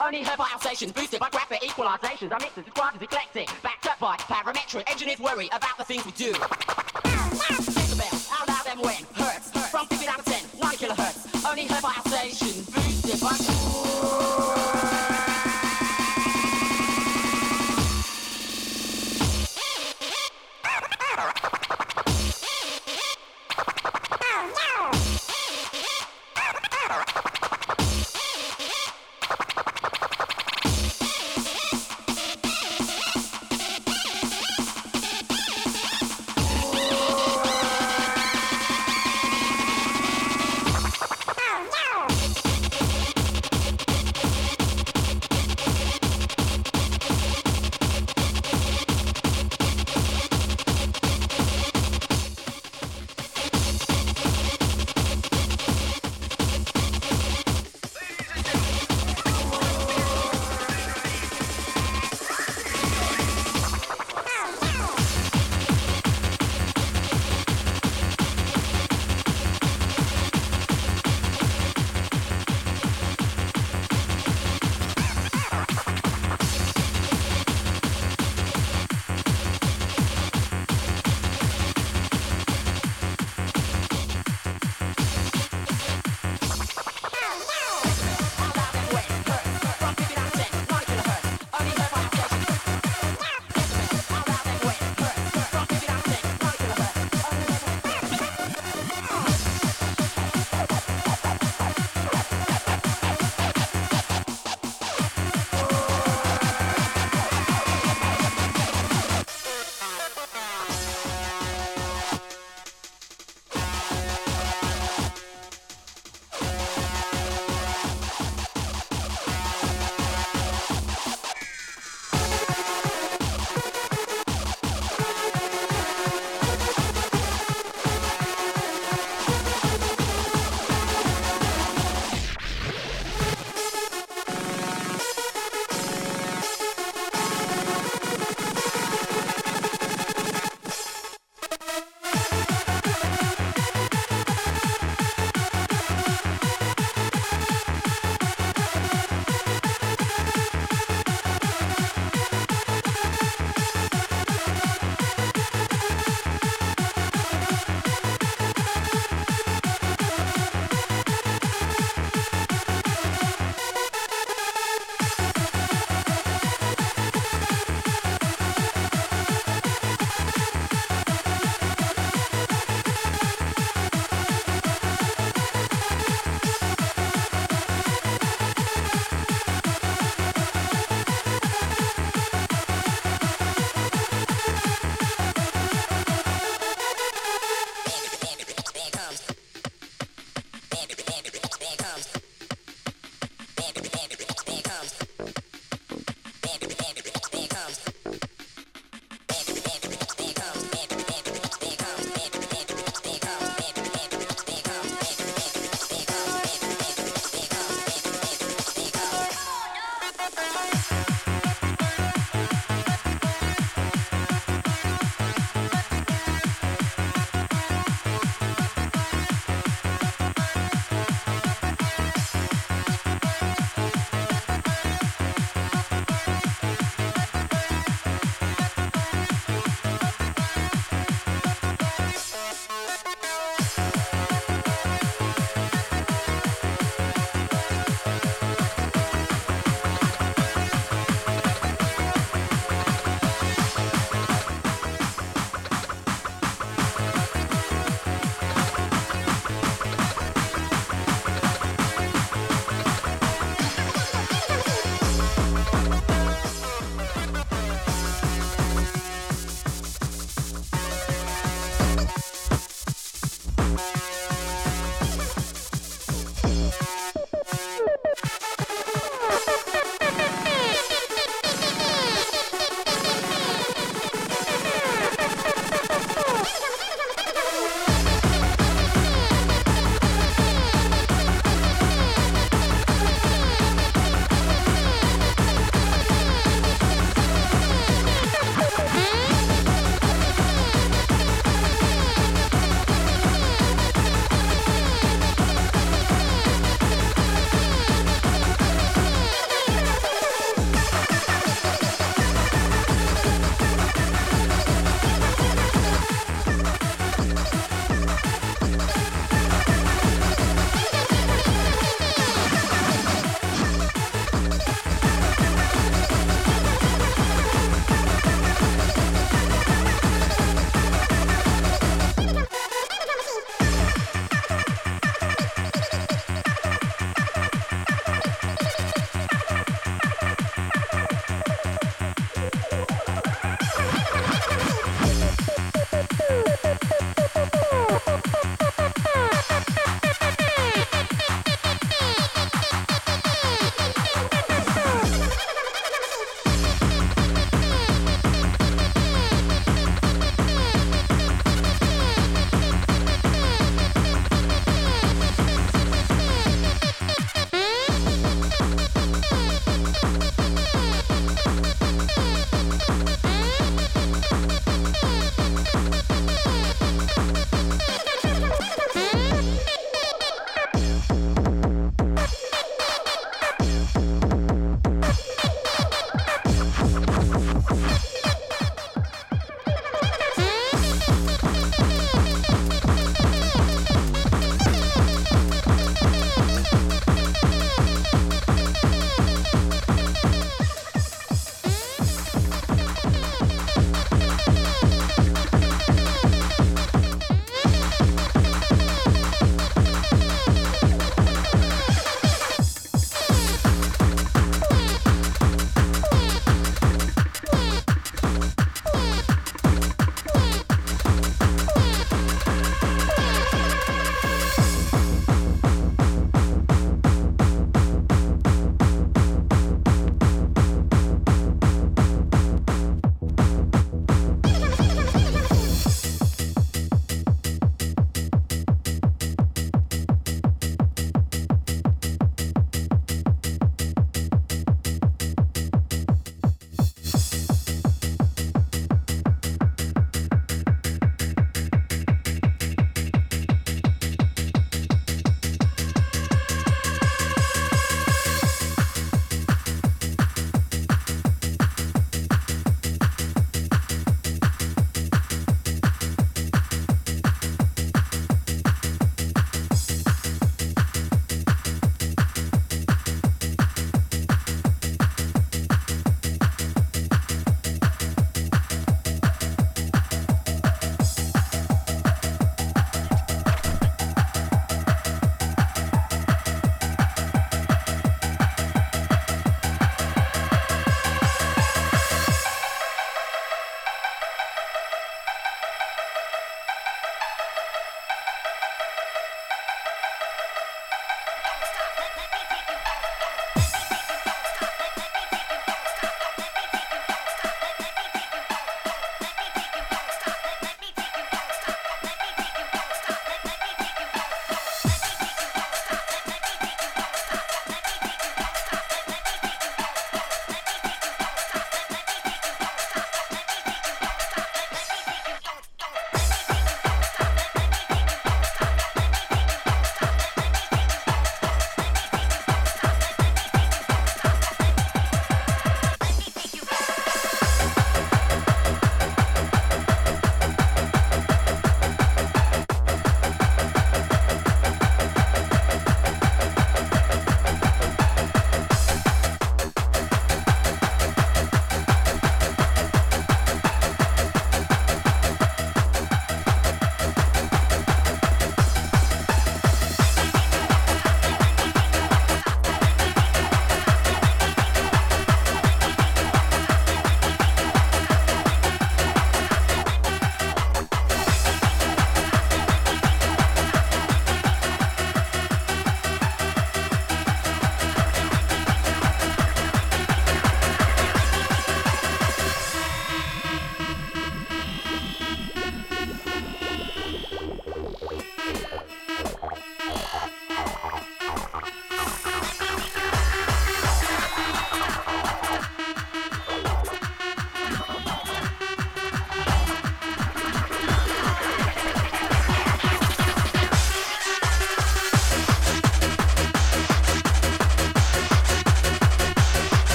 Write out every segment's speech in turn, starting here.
Only her by stations, boosted by graphic equalizations. Our mixes described as eclectic, backed up by parametric. Engineers worry about the things we do. Decibel, how loud and when? Hertz, from 50 down to 10, 90 kilohertz. Only heard by stations, boosted by...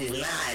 That pussy's